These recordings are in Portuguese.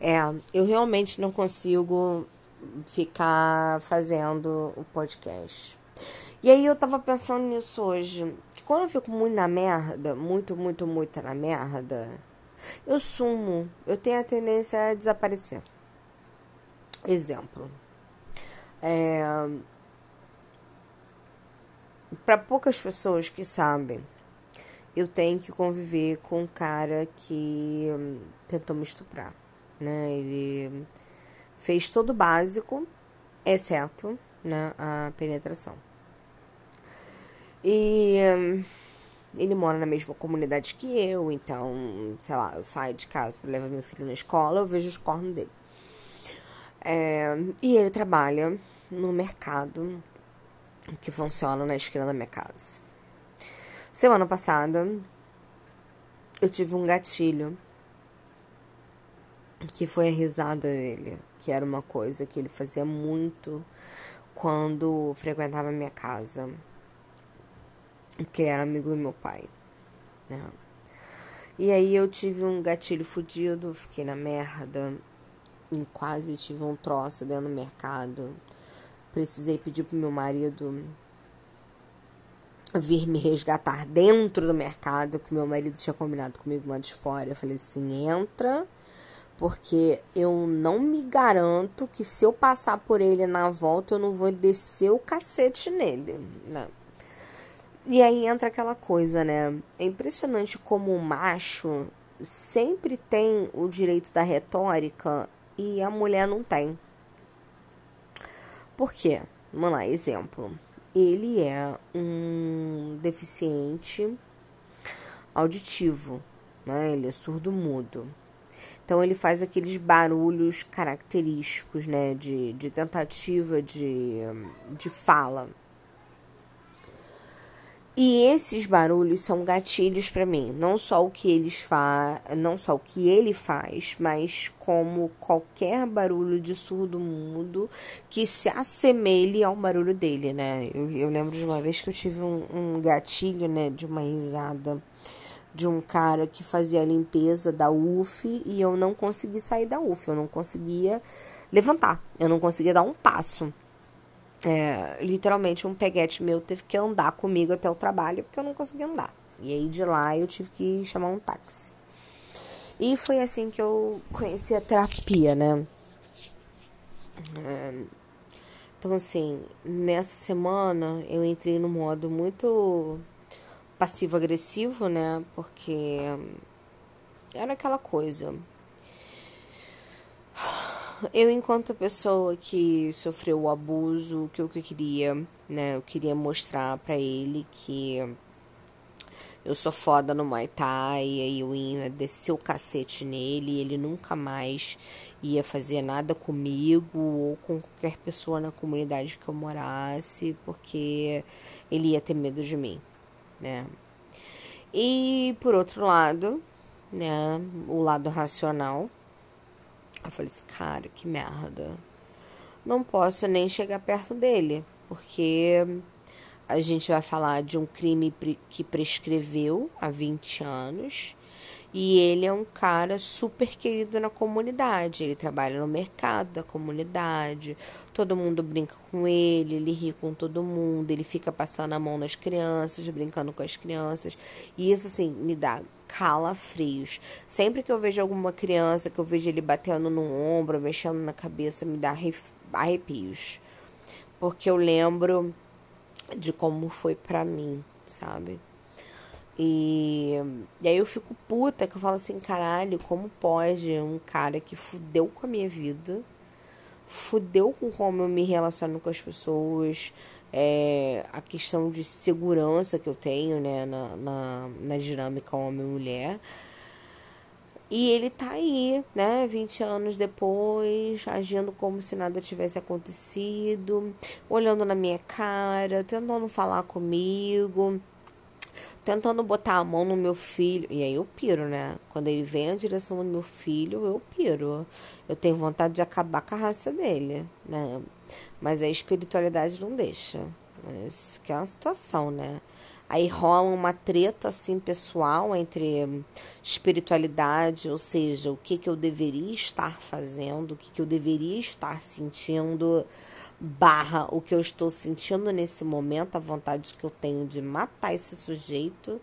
É, eu realmente não consigo ficar fazendo o podcast. E aí eu tava pensando nisso hoje. Que quando eu fico muito na merda, muito, muito, muito na merda, eu sumo. Eu tenho a tendência a desaparecer. Exemplo. É, Para poucas pessoas que sabem, eu tenho que conviver com um cara que tentou me estuprar. Né? Ele fez todo o básico, exceto né, a penetração. E hum, ele mora na mesma comunidade que eu, então, sei lá, eu saio de casa para levar meu filho na escola, eu vejo os cornos dele. É, e ele trabalha no mercado que funciona na esquina da minha casa. Semana passada, eu tive um gatilho que foi a risada dele, que era uma coisa que ele fazia muito quando frequentava minha casa, porque era amigo do meu pai, né? E aí eu tive um gatilho fudido, fiquei na merda, quase tive um troço dentro do mercado. Precisei pedir pro meu marido vir me resgatar dentro do mercado, porque meu marido tinha combinado comigo lá de fora. Eu falei assim: entra, porque eu não me garanto que se eu passar por ele na volta, eu não vou descer o cacete nele, né? E aí entra aquela coisa, né? É impressionante como o macho sempre tem o direito da retórica e a mulher não tem. Por quê? Vamos lá, exemplo. Ele é um deficiente auditivo, né? Ele é surdo-mudo. Então ele faz aqueles barulhos característicos, né? De, de tentativa de, de fala. E esses barulhos são gatilhos para mim, não só o que eles fa não só o que ele faz, mas como qualquer barulho de surdo mudo que se assemelhe ao barulho dele, né? Eu, eu lembro de uma vez que eu tive um, um gatilho, né, de uma risada de um cara que fazia a limpeza da UF e eu não consegui sair da UF, eu não conseguia levantar, eu não conseguia dar um passo. É, literalmente um peguete meu teve que andar comigo até o trabalho porque eu não conseguia andar. E aí de lá eu tive que chamar um táxi. E foi assim que eu conheci a terapia, né? É, então assim, nessa semana eu entrei no modo muito passivo-agressivo, né? Porque era aquela coisa. Eu enquanto pessoa que sofreu o abuso, que eu queria, né, eu queria mostrar para ele que eu sou foda no Muay Thai, e aí eu ia descer o cacete nele, e ele nunca mais ia fazer nada comigo ou com qualquer pessoa na comunidade que eu morasse, porque ele ia ter medo de mim, né? E por outro lado, né, o lado racional, eu falei assim, cara, que merda. Não posso nem chegar perto dele, porque a gente vai falar de um crime que prescreveu há 20 anos. E ele é um cara super querido na comunidade. Ele trabalha no mercado da comunidade. Todo mundo brinca com ele, ele ri com todo mundo, ele fica passando a mão nas crianças, brincando com as crianças. E isso assim me dá calafrios. Sempre que eu vejo alguma criança, que eu vejo ele batendo no ombro, mexendo na cabeça, me dá arrepios. Porque eu lembro de como foi pra mim, sabe? E, e aí eu fico puta que eu falo assim, caralho, como pode um cara que fudeu com a minha vida, fudeu com como eu me relaciono com as pessoas, é, a questão de segurança que eu tenho né, na, na, na dinâmica homem-mulher. E ele tá aí, né, 20 anos depois, agindo como se nada tivesse acontecido, olhando na minha cara, tentando falar comigo, tentando botar a mão no meu filho. E aí eu piro, né? Quando ele vem na direção do meu filho, eu piro. Eu tenho vontade de acabar com a raça dele, né? Mas a espiritualidade não deixa. Isso que é uma situação, né? Aí rola uma treta assim pessoal entre espiritualidade, ou seja, o que, que eu deveria estar fazendo, o que, que eu deveria estar sentindo, barra o que eu estou sentindo nesse momento, a vontade que eu tenho de matar esse sujeito,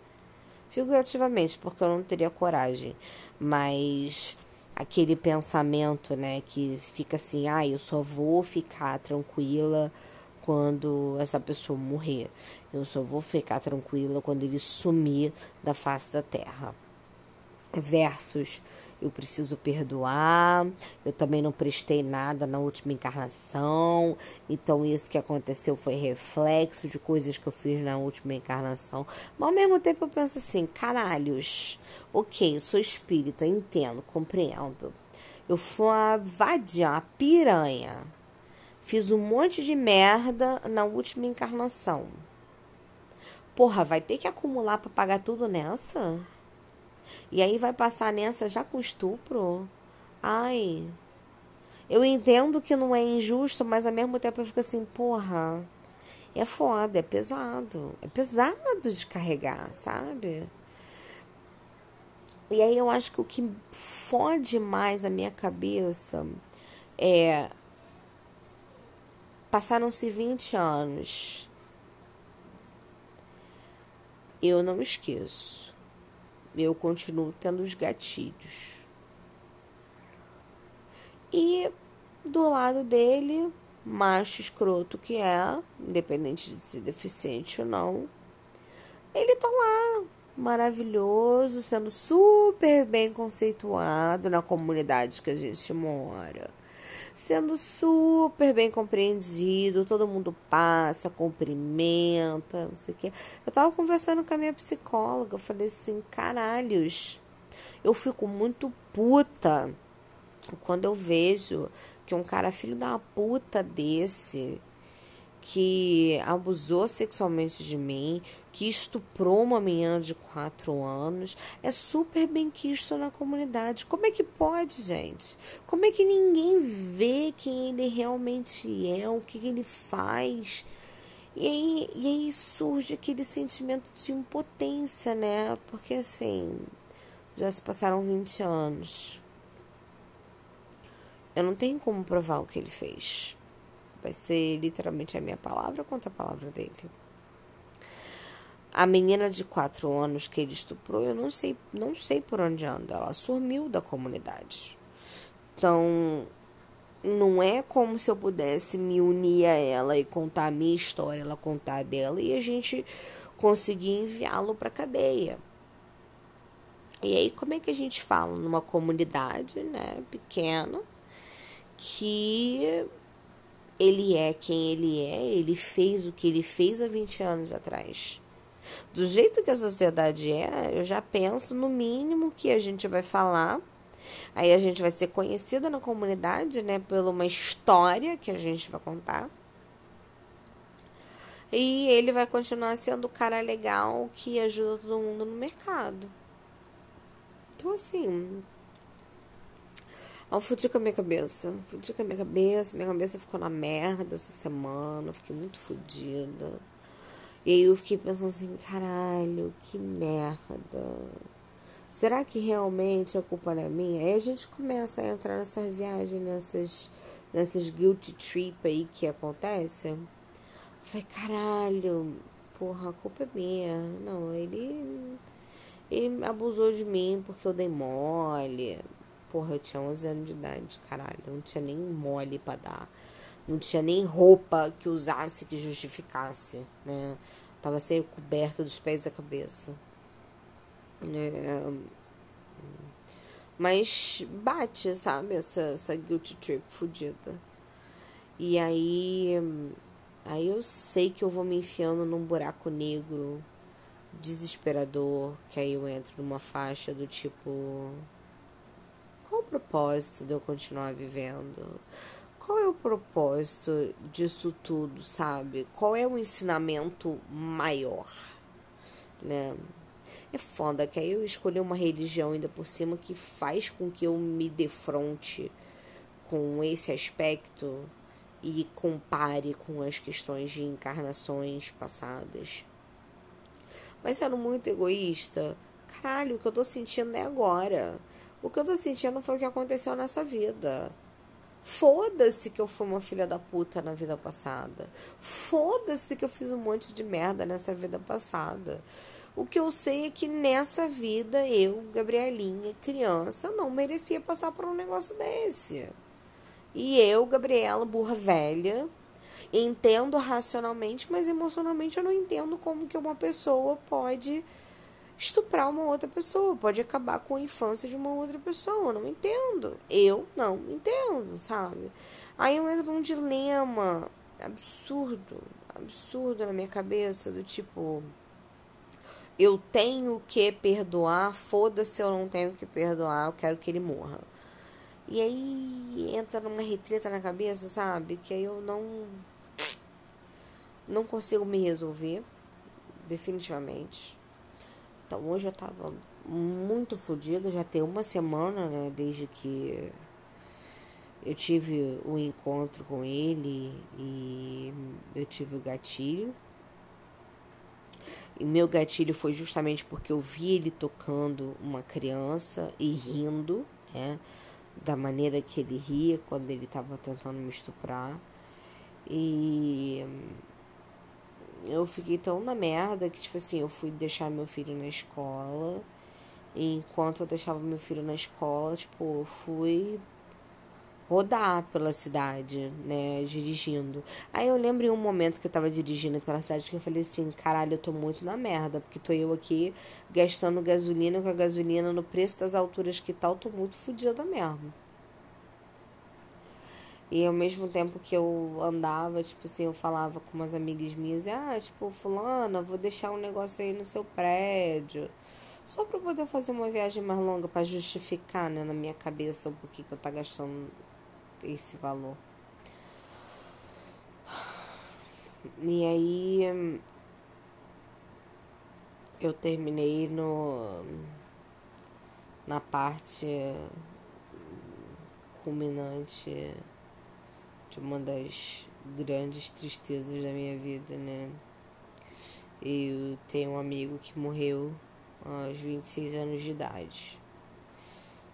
figurativamente, porque eu não teria coragem, mas aquele pensamento, né, que fica assim, ah, eu só vou ficar tranquila quando essa pessoa morrer. Eu só vou ficar tranquila quando ele sumir da face da terra. Versus eu preciso perdoar, eu também não prestei nada na última encarnação, então isso que aconteceu foi reflexo de coisas que eu fiz na última encarnação. Mas ao mesmo tempo eu penso assim, caralhos, ok, sou espírita, entendo, compreendo. Eu fui uma vadia, uma piranha. Fiz um monte de merda na última encarnação. Porra, vai ter que acumular para pagar tudo nessa? E aí vai passar nessa já com estupro? Ai. Eu entendo que não é injusto, mas ao mesmo tempo eu fico assim, porra. É foda, é pesado. É pesado de carregar, sabe? E aí eu acho que o que fode mais a minha cabeça é. Passaram-se 20 anos. Eu não esqueço eu continuo tendo os gatilhos. E do lado dele, macho escroto que é, independente de ser deficiente ou não, ele tá lá, maravilhoso, sendo super bem conceituado na comunidade que a gente mora sendo super bem compreendido, todo mundo passa, cumprimenta, não sei o quê. Eu tava conversando com a minha psicóloga, eu falei assim, caralhos, eu fico muito puta quando eu vejo que um cara filho da puta desse que abusou sexualmente de mim, que estuprou uma menina de 4 anos, é super bem quisto na comunidade. Como é que pode, gente? Como é que ninguém vê quem ele realmente é, o que ele faz? E aí, e aí surge aquele sentimento de impotência, né? Porque assim, já se passaram 20 anos. Eu não tenho como provar o que ele fez. Vai ser literalmente a minha palavra contra a palavra dele. A menina de quatro anos que ele estuprou, eu não sei, não sei por onde anda. Ela sumiu da comunidade. Então, não é como se eu pudesse me unir a ela e contar a minha história, ela contar a dela e a gente conseguir enviá-lo para cadeia. E aí, como é que a gente fala numa comunidade, né, pequena, que ele é quem ele é, ele fez o que ele fez há 20 anos atrás. Do jeito que a sociedade é, eu já penso no mínimo que a gente vai falar. Aí a gente vai ser conhecida na comunidade, né, por uma história que a gente vai contar. E ele vai continuar sendo o cara legal que ajuda todo mundo no mercado. Então, assim, eu fudi com a minha cabeça. Fudi com a minha cabeça. Minha cabeça ficou na merda essa semana. Fiquei muito fodida. E aí eu fiquei pensando assim, caralho, que merda. Será que realmente a culpa não é minha? Aí a gente começa a entrar nessa viagem, nessas, nessas guilty trip aí que acontece. Eu falei, caralho, porra, a culpa é minha. Não, ele. Ele abusou de mim porque eu dei mole. Porra, eu tinha 11 anos de idade, caralho. Não tinha nem mole pra dar. Não tinha nem roupa que usasse que justificasse, né? Tava sempre coberta dos pés à cabeça. É... Mas bate, sabe? Essa, essa guilty trip fodida. E aí. Aí eu sei que eu vou me enfiando num buraco negro desesperador. Que aí eu entro numa faixa do tipo propósito de eu continuar vivendo? Qual é o propósito disso tudo, sabe? Qual é o ensinamento maior, né? É foda que aí eu escolhi uma religião ainda por cima que faz com que eu me defronte com esse aspecto e compare com as questões de encarnações passadas. Mas sendo muito egoísta, caralho, o que eu tô sentindo é agora. O que eu tô sentindo foi o que aconteceu nessa vida. Foda-se que eu fui uma filha da puta na vida passada. Foda-se que eu fiz um monte de merda nessa vida passada. O que eu sei é que nessa vida eu, Gabrielinha, criança, não merecia passar por um negócio desse. E eu, Gabriela, burra velha, entendo racionalmente, mas emocionalmente eu não entendo como que uma pessoa pode estuprar uma outra pessoa, pode acabar com a infância de uma outra pessoa. Não entendo. Eu não entendo, sabe? Aí eu entro num dilema absurdo, absurdo na minha cabeça, do tipo. Eu tenho que perdoar, foda-se eu não tenho que perdoar, eu quero que ele morra. E aí entra numa retreta na cabeça, sabe? Que aí eu não. Não consigo me resolver, definitivamente. Então hoje eu tava muito fodida, já tem uma semana, né, desde que eu tive o um encontro com ele e eu tive o gatilho. E meu gatilho foi justamente porque eu vi ele tocando uma criança e rindo, né? Da maneira que ele ria quando ele estava tentando me estuprar. E eu fiquei tão na merda que, tipo assim, eu fui deixar meu filho na escola. E enquanto eu deixava meu filho na escola, tipo, eu fui rodar pela cidade, né, dirigindo. Aí eu lembro em um momento que eu tava dirigindo pela cidade que eu falei assim, caralho, eu tô muito na merda, porque tô eu aqui gastando gasolina com a gasolina no preço das alturas que tal, tô muito fodida mesmo. E ao mesmo tempo que eu andava, tipo assim, eu falava com umas amigas minhas, ah, tipo, fulana, vou deixar um negócio aí no seu prédio. Só para poder fazer uma viagem mais longa, para justificar, né, na minha cabeça o porquê que eu tá gastando esse valor. E aí eu terminei no na parte culminante de uma das grandes tristezas da minha vida, né? Eu tenho um amigo que morreu aos 26 anos de idade.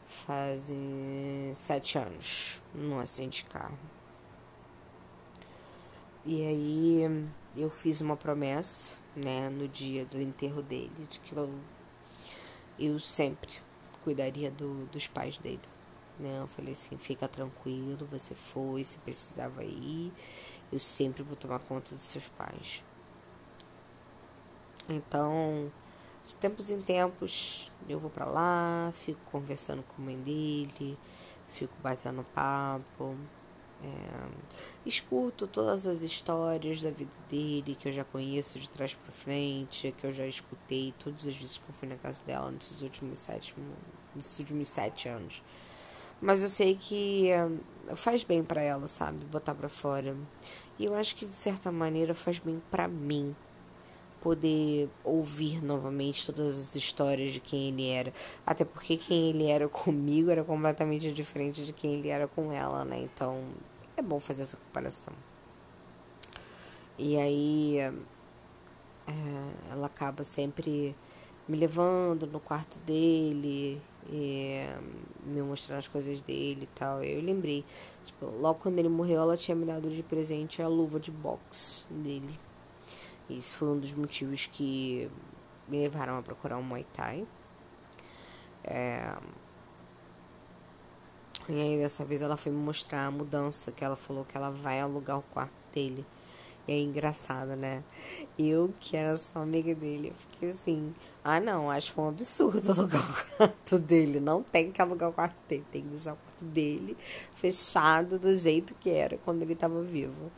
Fazem sete anos num acidente de carro. E aí eu fiz uma promessa, né, no dia do enterro dele, de que eu, eu sempre cuidaria do, dos pais dele. Né? Eu falei assim, fica tranquilo, você foi, se precisava ir, eu sempre vou tomar conta dos seus pais. Então, de tempos em tempos, eu vou para lá, fico conversando com a mãe dele, fico batendo papo, é, escuto todas as histórias da vida dele que eu já conheço de trás para frente, que eu já escutei todas as vezes que eu fui na casa dela nesses últimos sete, nesses últimos sete anos. Mas eu sei que uh, faz bem para ela, sabe? Botar para fora. E eu acho que de certa maneira faz bem para mim poder ouvir novamente todas as histórias de quem ele era. Até porque quem ele era comigo era completamente diferente de quem ele era com ela, né? Então é bom fazer essa comparação. E aí é, ela acaba sempre me levando no quarto dele e me mostrando as coisas dele e tal. Eu lembrei, tipo, logo quando ele morreu, ela tinha me dado de presente a luva de boxe dele. Esse foi um dos motivos que me levaram a procurar um Muay Thai. É... E aí dessa vez ela foi me mostrar a mudança que ela falou que ela vai alugar o quarto dele. E é engraçado, né? Eu, que era só amiga dele, eu fiquei assim, ah não, acho um absurdo alugar o quarto dele. Não tem que alugar o quarto dele, tem que deixar o quarto dele fechado do jeito que era quando ele estava vivo.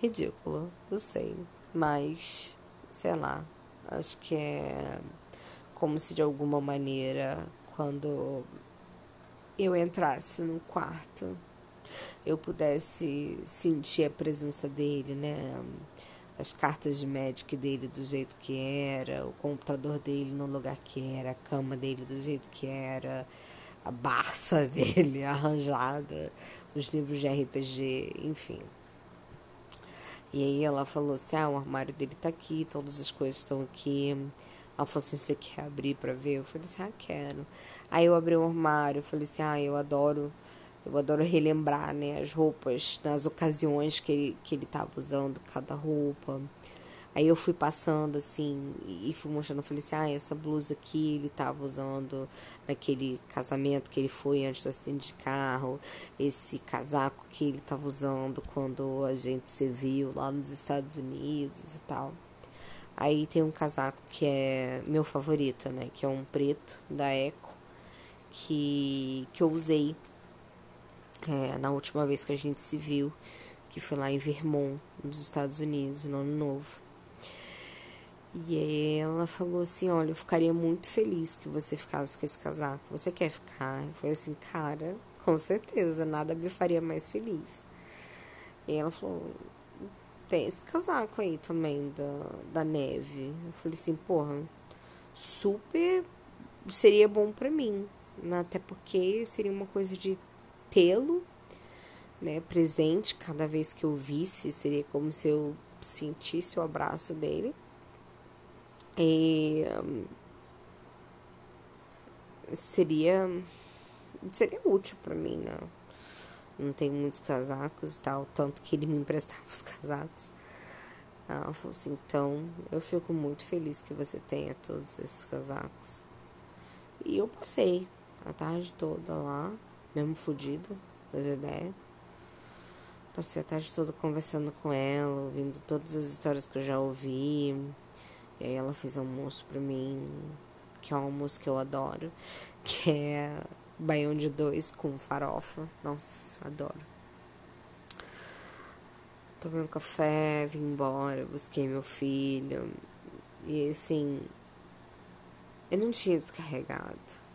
Ridículo, eu sei. Mas, sei lá, acho que é como se de alguma maneira, quando eu entrasse no quarto eu pudesse sentir a presença dele, né? As cartas de médico dele do jeito que era, o computador dele no lugar que era, a cama dele do jeito que era, a barça dele arranjada, os livros de RPG, enfim. E aí ela falou assim: ah, o armário dele tá aqui, todas as coisas estão aqui. Ela falou assim, você quer abrir pra ver? Eu falei assim, ah, quero. Aí eu abri o armário, eu falei assim, ah, eu adoro, eu adoro relembrar, né, as roupas, nas ocasiões que ele, que ele tava usando cada roupa. Aí eu fui passando assim e fui mostrando, falei assim, ah, essa blusa aqui ele tava usando naquele casamento que ele foi antes do acidente de carro, esse casaco que ele tava usando quando a gente se viu lá nos Estados Unidos e tal. Aí tem um casaco que é meu favorito, né? Que é um preto da Eco, que, que eu usei é, na última vez que a gente se viu, que foi lá em Vermont, nos Estados Unidos, no ano novo. E ela falou assim: Olha, eu ficaria muito feliz que você ficasse com esse casaco. Você quer ficar? Eu falei assim: Cara, com certeza, nada me faria mais feliz. E ela falou: Tem esse casaco aí também da, da neve. Eu falei assim: Porra, super seria bom para mim. Né? Até porque seria uma coisa de tê-lo né, presente cada vez que eu visse. Seria como se eu sentisse o abraço dele. E seria seria útil para mim, né? Não tenho muitos casacos e tal, tanto que ele me emprestava os casacos. Ela falou assim, então eu fico muito feliz que você tenha todos esses casacos. E eu passei a tarde toda lá, mesmo fodida das ideias. Passei a tarde toda conversando com ela, ouvindo todas as histórias que eu já ouvi e aí ela fez almoço pra mim, que é um almoço que eu adoro, que é baião de dois com farofa. Nossa, adoro. Tomei um café, vim embora, busquei meu filho. E assim, eu não tinha descarregado.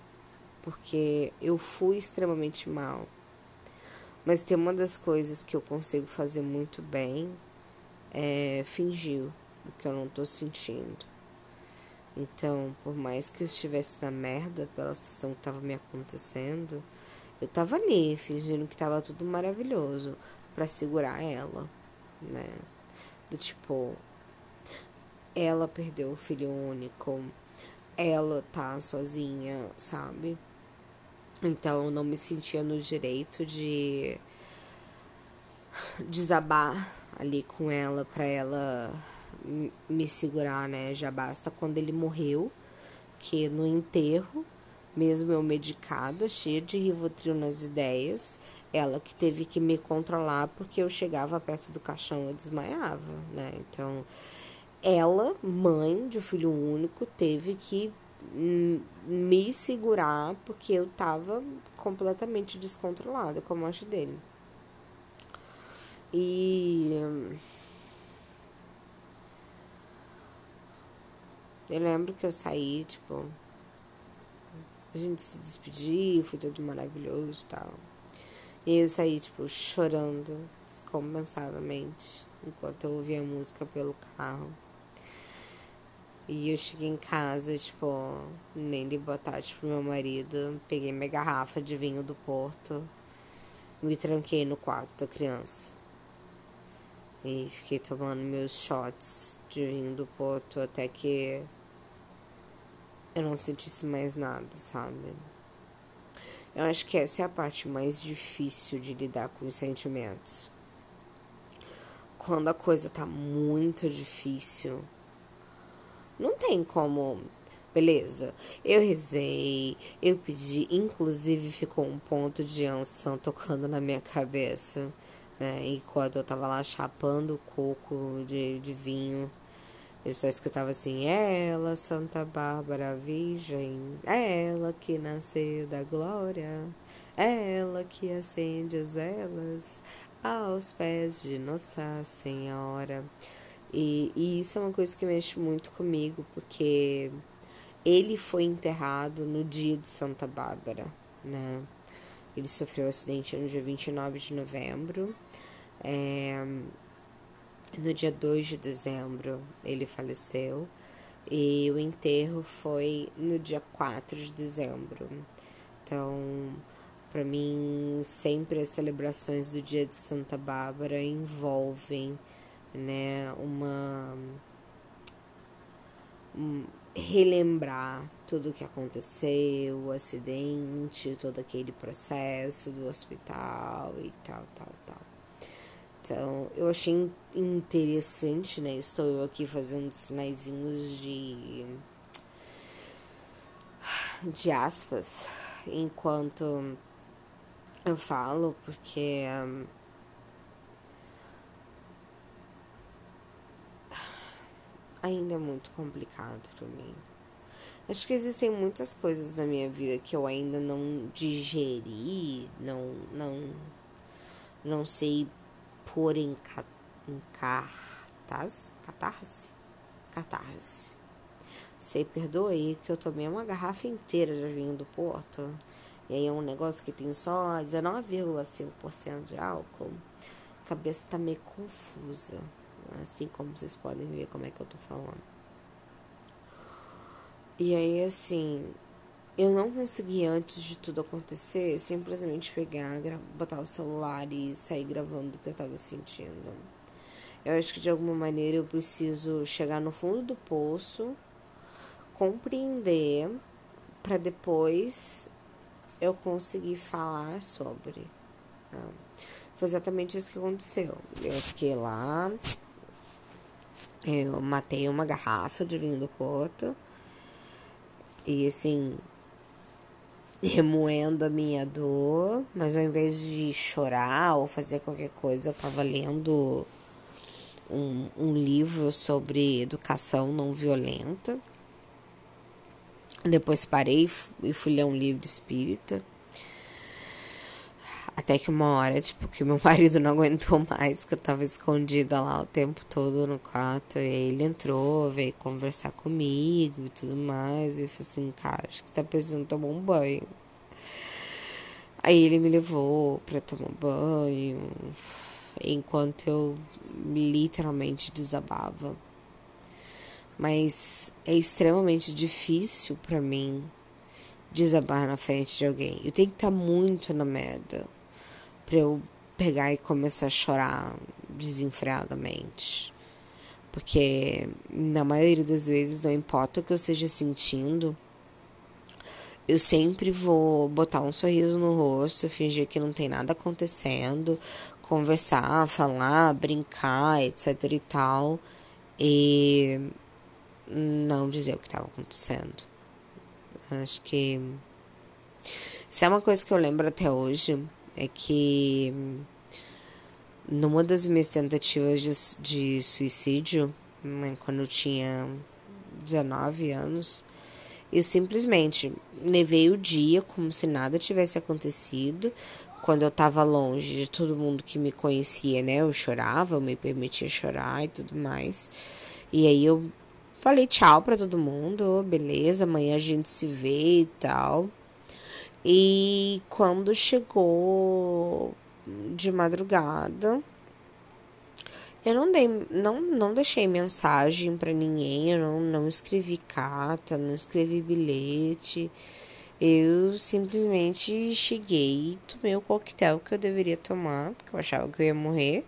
Porque eu fui extremamente mal. Mas tem uma das coisas que eu consigo fazer muito bem é fingir o que eu não tô sentindo. Então, por mais que eu estivesse na merda pela situação que tava me acontecendo, eu tava ali, fingindo que tava tudo maravilhoso para segurar ela, né? Do tipo, ela perdeu o filho único, ela tá sozinha, sabe? Então, eu não me sentia no direito de desabar ali com ela para ela me segurar, né? Já basta quando ele morreu, que no enterro, mesmo eu medicada, cheia de Rivotril nas ideias, ela que teve que me controlar porque eu chegava perto do caixão e desmaiava, né? Então, ela, mãe de um filho único, teve que me segurar porque eu tava completamente descontrolada com a morte dele. E Eu lembro que eu saí, tipo, a gente se despediu, foi tudo maravilhoso e tal. E eu saí, tipo, chorando descompensadamente enquanto eu ouvia música pelo carro. E eu cheguei em casa, tipo, nem de botar, tipo, meu marido. Peguei minha garrafa de vinho do Porto. Me tranquei no quarto da criança. E fiquei tomando meus shots de vinho do Porto até que eu não sentisse mais nada, sabe? Eu acho que essa é a parte mais difícil de lidar com os sentimentos. Quando a coisa tá muito difícil, não tem como. Beleza, eu rezei, eu pedi, inclusive ficou um ponto de anção tocando na minha cabeça, né? Enquanto eu tava lá chapando o coco de, de vinho. Eu só escutava assim, ela, Santa Bárbara Virgem, ela que nasceu da glória, ela que acende as velas aos pés de Nossa Senhora. E, e isso é uma coisa que mexe muito comigo, porque ele foi enterrado no dia de Santa Bárbara, né? Ele sofreu um acidente no dia 29 de novembro. É, no dia 2 de dezembro ele faleceu e o enterro foi no dia 4 de dezembro. Então, para mim, sempre as celebrações do dia de Santa Bárbara envolvem, né, uma relembrar tudo o que aconteceu, o acidente, todo aquele processo do hospital e tal, tal, tal. Então, eu achei interessante, né? Estou eu aqui fazendo sinaizinhos de de aspas enquanto eu falo, porque ainda é muito complicado para mim. Acho que existem muitas coisas na minha vida que eu ainda não digeri, não não não sei pôr em, ca, em cartaz, catarse, catarse. Sei, perdoe que eu tomei uma garrafa inteira de vinho do Porto. E aí é um negócio que tem só 19,5% de álcool. A cabeça tá meio confusa. Assim como vocês podem ver como é que eu tô falando. E aí, assim, eu não consegui, antes de tudo acontecer, simplesmente pegar, botar o celular e sair gravando o que eu tava sentindo. Eu acho que de alguma maneira eu preciso chegar no fundo do poço, compreender, para depois eu conseguir falar sobre. Né? Foi exatamente isso que aconteceu. Eu fiquei lá, eu matei uma garrafa de vinho do Porto. E assim, remoendo a minha dor, mas ao invés de chorar ou fazer qualquer coisa, eu tava lendo um, um livro sobre educação não violenta. Depois parei e fui ler um livro espírita. Até que uma hora, tipo, que meu marido não aguentou mais, que eu tava escondida lá o tempo todo no quarto. E ele entrou, veio conversar comigo e tudo mais. E falou assim, cara, acho que você tá precisando tomar um banho. Aí ele me levou pra tomar banho, enquanto eu literalmente desabava. Mas é extremamente difícil para mim desabar na frente de alguém. Eu tenho que estar tá muito na merda para eu pegar e começar a chorar desenfreadamente. Porque na maioria das vezes, não importa o que eu esteja sentindo, eu sempre vou botar um sorriso no rosto, fingir que não tem nada acontecendo, conversar, falar, brincar, etc e tal, e não dizer o que estava acontecendo. Acho que isso é uma coisa que eu lembro até hoje é que numa das minhas tentativas de, de suicídio, né, quando eu tinha 19 anos, eu simplesmente levei o dia como se nada tivesse acontecido. Quando eu tava longe de todo mundo que me conhecia, né? Eu chorava, eu me permitia chorar e tudo mais. E aí eu falei tchau para todo mundo, beleza, amanhã a gente se vê e tal. E quando chegou de madrugada, eu não dei, não, não deixei mensagem para ninguém, eu não, não escrevi carta, não escrevi bilhete. Eu simplesmente cheguei, tomei o coquetel que eu deveria tomar, porque eu achava que eu ia morrer.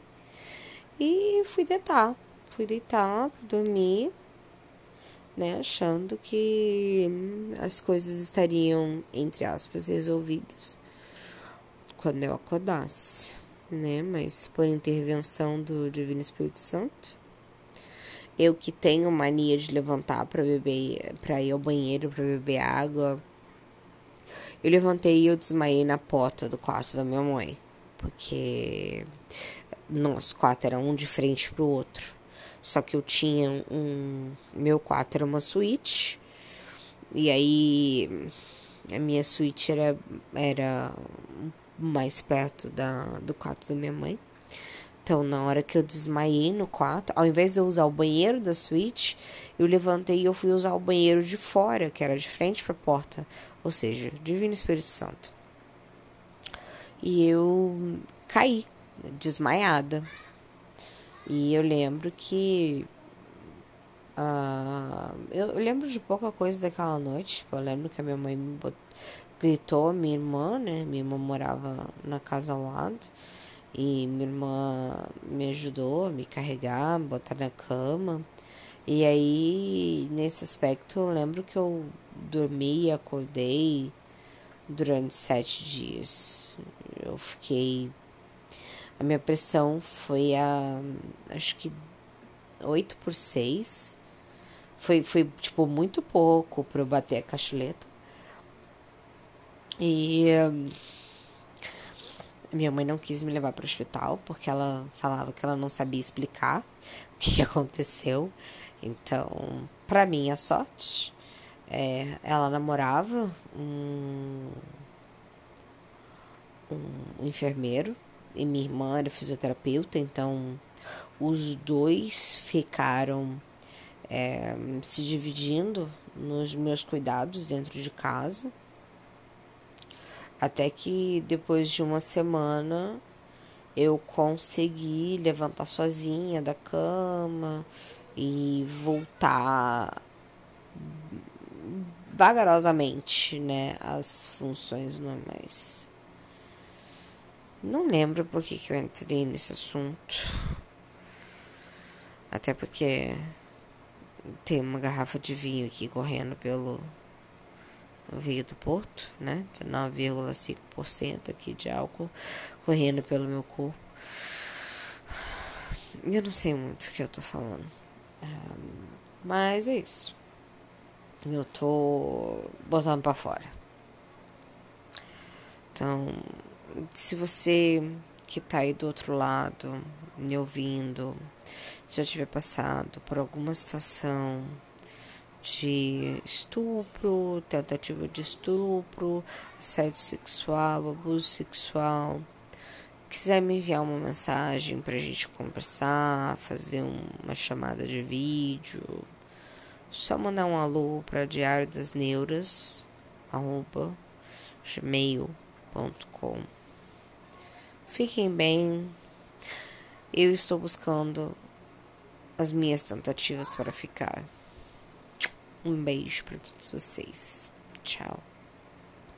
E fui deitar. Fui deitar, dormir né, achando que as coisas estariam, entre aspas, resolvidas quando eu acordasse, né? Mas por intervenção do Divino Espírito Santo, eu que tenho mania de levantar para beber, para ir ao banheiro para beber água, eu levantei e eu desmaiei na porta do quarto da minha mãe, porque nosso quarto era um de frente pro outro. Só que eu tinha um. Meu quarto era uma suíte. E aí a minha suíte era, era mais perto da, do quarto da minha mãe. Então, na hora que eu desmaiei no quarto, ao invés de eu usar o banheiro da suíte, eu levantei e eu fui usar o banheiro de fora, que era de frente para a porta, ou seja, Divino Espírito Santo. E eu caí, desmaiada. E eu lembro que. Uh, eu, lembro de pouca coisa daquela noite. Tipo, eu lembro que a minha mãe me gritou, minha irmã, né? Minha irmã morava na casa ao lado. E minha irmã me ajudou a me carregar, me botar na cama. E aí, nesse aspecto, eu lembro que eu dormi e acordei durante sete dias. Eu fiquei. A minha pressão foi a. Acho que 8 por 6. Foi, foi tipo, muito pouco para eu bater a cacholeta. E. Minha mãe não quis me levar para o hospital porque ela falava que ela não sabia explicar o que aconteceu. Então, para minha sorte, é, ela namorava um, um enfermeiro e minha irmã era fisioterapeuta, então os dois ficaram é, se dividindo nos meus cuidados dentro de casa. Até que depois de uma semana eu consegui levantar sozinha da cama e voltar vagarosamente, né, as funções normais. Não lembro por que, que eu entrei nesse assunto. Até porque tem uma garrafa de vinho aqui correndo pelo veio do Porto, né? 19,5% aqui de álcool correndo pelo meu corpo. Eu não sei muito o que eu tô falando. mas é isso. Eu tô botando para fora. Então, se você que tá aí do outro lado, me ouvindo, já tiver passado por alguma situação de estupro, tentativa de estupro, assédio sexual, abuso sexual, quiser me enviar uma mensagem pra gente conversar, fazer uma chamada de vídeo, só mandar um alô para Diário das Neuras, arroba gmail.com. Fiquem bem. Eu estou buscando as minhas tentativas para ficar. Um beijo para todos vocês. Tchau.